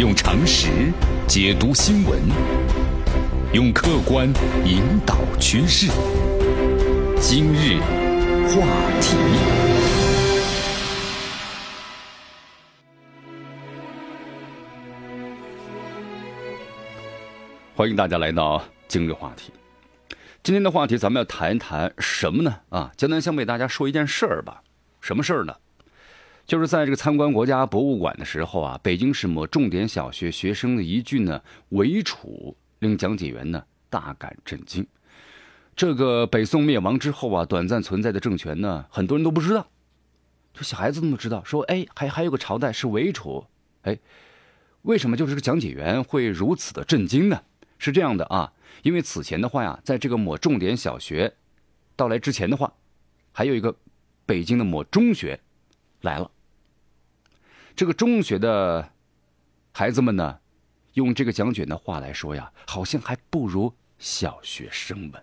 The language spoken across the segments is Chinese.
用常识解读新闻，用客观引导趋势。今日话题，欢迎大家来到今日话题。今天的话题，咱们要谈一谈什么呢？啊，江南先为大家说一件事儿吧。什么事儿呢？就是在这个参观国家博物馆的时候啊，北京市某重点小学学生的一句呢“伪楚”，令讲解员呢大感震惊。这个北宋灭亡之后啊，短暂存在的政权呢，很多人都不知道，就小孩子都知道。说，哎，还还有个朝代是伪楚，哎，为什么就是这个讲解员会如此的震惊呢？是这样的啊，因为此前的话呀，在这个某重点小学到来之前的话，还有一个北京的某中学来了。这个中学的孩子们呢，用这个讲卷的话来说呀，好像还不如小学生们。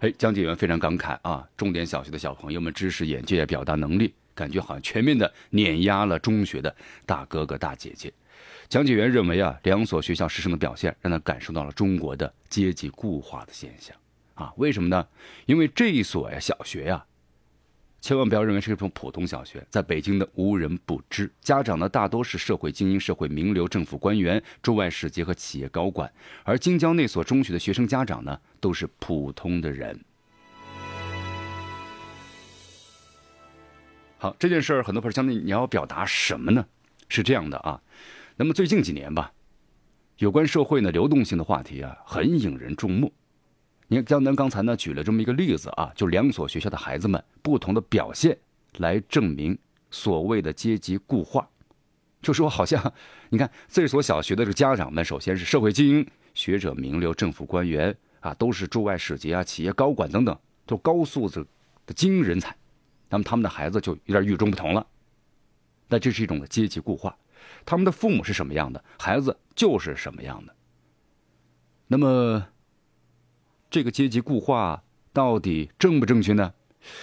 哎，讲解员非常感慨啊！重点小学的小朋友们知识、眼界、表达能力，感觉好像全面的碾压了中学的大哥哥大姐姐。讲解员认为啊，两所学校师生的表现让他感受到了中国的阶级固化的现象。啊，为什么呢？因为这一所呀小学呀，千万不要认为是一种普通小学，在北京的无人不知。家长呢大多是社会精英、社会名流、政府官员、驻外使节和企业高管，而京郊那所中学的学生家长呢都是普通的人。好，这件事儿很多朋友相信你要表达什么呢？是这样的啊，那么最近几年吧，有关社会呢流动性的话题啊，很引人注目。你看，江南刚才呢举了这么一个例子啊，就两所学校的孩子们不同的表现，来证明所谓的阶级固化。就说好像，你看这所小学的这家长们，首先是社会精英、学者、名流、政府官员啊，都是驻外使节啊、企业高管等等，都高素质的精英人才。那么他们的孩子就有点与众不同了。那这是一种的阶级固化，他们的父母是什么样的，孩子就是什么样的。那么。这个阶级固化到底正不正确呢？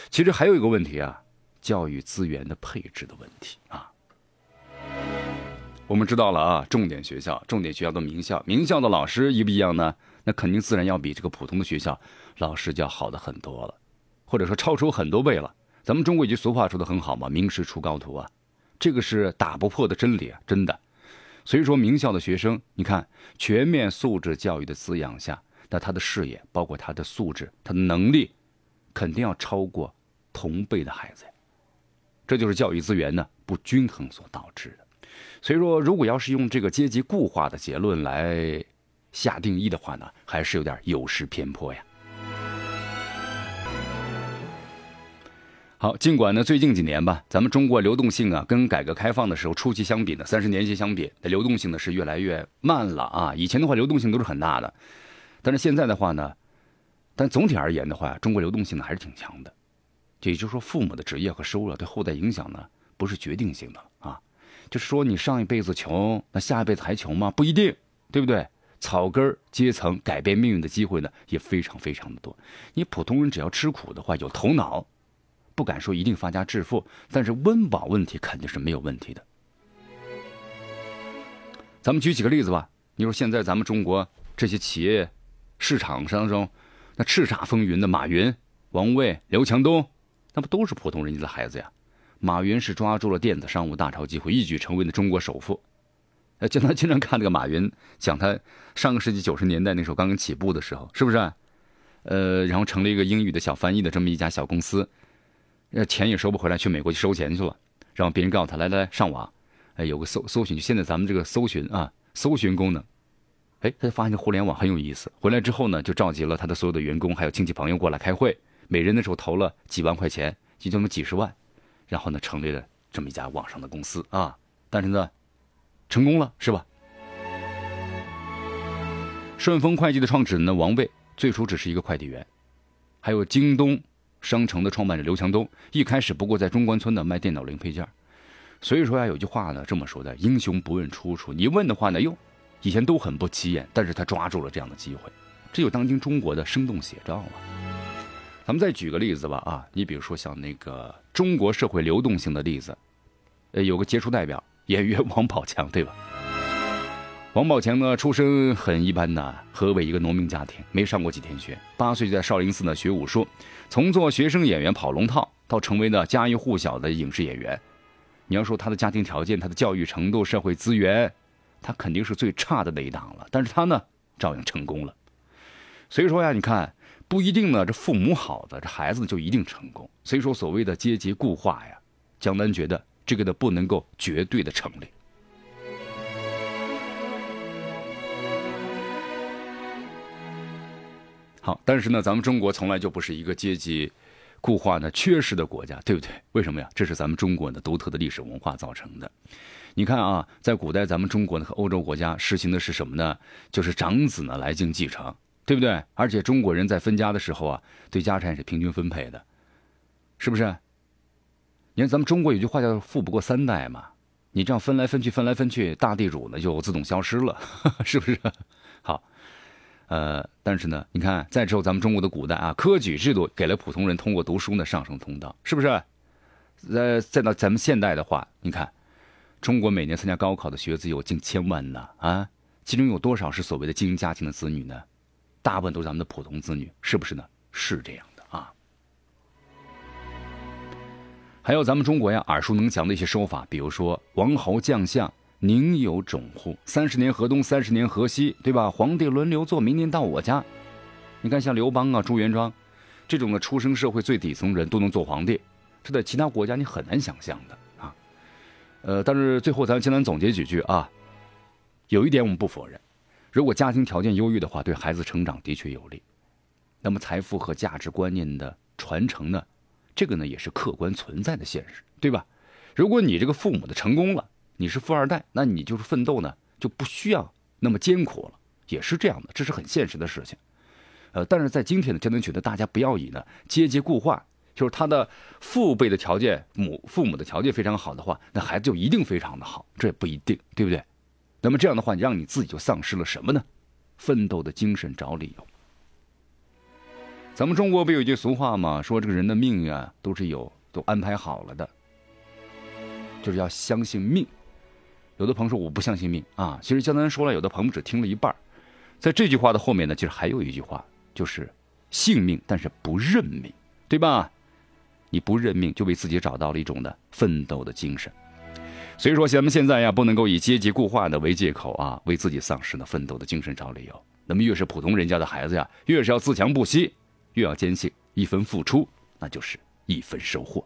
其实还有一个问题啊，教育资源的配置的问题啊。我们知道了啊，重点学校、重点学校的名校，名校的老师一不一样呢？那肯定自然要比这个普通的学校老师就要好的很多了，或者说超出很多倍了。咱们中国一句俗话说的很好嘛，“名师出高徒”啊，这个是打不破的真理啊，真的。所以说，名校的学生，你看全面素质教育的滋养下。那他的视野，包括他的素质、他的能力，肯定要超过同辈的孩子，这就是教育资源呢不均衡所导致的。所以说，如果要是用这个阶级固化的结论来下定义的话呢，还是有点有失偏颇呀。好，尽管呢最近几年吧，咱们中国流动性啊，跟改革开放的时候初期相比呢，三十年前相比，的流动性呢是越来越慢了啊。以前的话，流动性都是很大的。但是现在的话呢，但总体而言的话，中国流动性呢还是挺强的。也就是说，父母的职业和收入对后代影响呢不是决定性的啊。就是说，你上一辈子穷，那下一辈子还穷吗？不一定，对不对？草根阶层改变命运的机会呢也非常非常的多。你普通人只要吃苦的话，有头脑，不敢说一定发家致富，但是温饱问题肯定是没有问题的。咱们举几个例子吧。你说现在咱们中国这些企业。市场当中，那叱咤风云的马云、王卫、刘强东，那不都是普通人家的孩子呀？马云是抓住了电子商务大潮机会，一举成为了中国首富。呃，经常经常看那个马云讲他上个世纪九十年代那时候刚刚起步的时候，是不是？呃，然后成了一个英语的小翻译的这么一家小公司，呃，钱也收不回来，去美国去收钱去了。然后别人告诉他，来来上网，哎，有个搜搜寻，现在咱们这个搜寻啊，搜寻功能。哎，他就发现互联网很有意思。回来之后呢，就召集了他的所有的员工还有亲戚朋友过来开会，每人那时候投了几万块钱，就这么几十万，然后呢，成立了这么一家网上的公司啊。但是呢，成功了，是吧？顺丰快递的创始人呢，王卫最初只是一个快递员，还有京东商城的创办者刘强东，一开始不过在中关村呢卖电脑零配件。所以说呀，有句话呢这么说的：英雄不问出处。你问的话呢，哟。以前都很不起眼，但是他抓住了这样的机会，这有当今中国的生动写照啊。咱们再举个例子吧啊，你比如说像那个中国社会流动性的例子，呃，有个杰出代表演员王宝强，对吧？王宝强呢，出身很一般呐，河北一个农民家庭，没上过几天学，八岁就在少林寺呢学武术，从做学生演员跑龙套，到成为呢家喻户晓的影视演员。你要说他的家庭条件、他的教育程度、社会资源，他肯定是最差的那一档了，但是他呢，照样成功了。所以说呀，你看。不一定呢，这父母好的，这孩子就一定成功。所以说，所谓的阶级固化呀，江南觉得这个呢不能够绝对的成立。好，但是呢，咱们中国从来就不是一个阶级固化呢缺失的国家，对不对？为什么呀？这是咱们中国的独特的历史文化造成的。你看啊，在古代，咱们中国呢和欧洲国家实行的是什么呢？就是长子呢来进继承。对不对？而且中国人在分家的时候啊，对家产是平均分配的，是不是？你看咱们中国有句话叫“富不过三代”嘛，你这样分来分去，分来分去，大地主呢就自动消失了，是不是？好，呃，但是呢，你看再之后，咱们中国的古代啊，科举制度给了普通人通过读书呢上升通道，是不是？呃，再到咱们现代的话，你看，中国每年参加高考的学子有近千万呢，啊，其中有多少是所谓的精英家庭的子女呢？大部分都是咱们的普通子女，是不是呢？是这样的啊。还有咱们中国呀，耳熟能详的一些说法，比如说“王侯将相宁有种乎”，“三十年河东，三十年河西”，对吧？“皇帝轮流坐，明年到我家。”你看，像刘邦啊、朱元璋这种的出生社会最底层人都能做皇帝，这在其他国家你很难想象的啊。呃，但是最后咱简单总结几句啊，有一点我们不否认。如果家庭条件优越的话，对孩子成长的确有利。那么财富和价值观念的传承呢？这个呢也是客观存在的现实，对吧？如果你这个父母的成功了，你是富二代，那你就是奋斗呢就不需要那么艰苦了，也是这样的，这是很现实的事情。呃，但是在今天呢，江南觉得大家不要以呢阶级固化，就是他的父辈的条件，母父母的条件非常好的话，那孩子就一定非常的好，这也不一定，对不对？那么这样的话，你让你自己就丧失了什么呢？奋斗的精神，找理由。咱们中国不有句俗话吗？说这个人的命运啊，都是有都安排好了的，就是要相信命。有的朋友说我不相信命啊，其实江南说了，有的朋友只听了一半。在这句话的后面呢，其实还有一句话，就是信命，但是不认命，对吧？你不认命，就为自己找到了一种的奋斗的精神。所以说，咱们现在呀，不能够以阶级固化的为借口啊，为自己丧失的奋斗的精神找理由。那么，越是普通人家的孩子呀，越是要自强不息，越要坚信一分付出，那就是一分收获。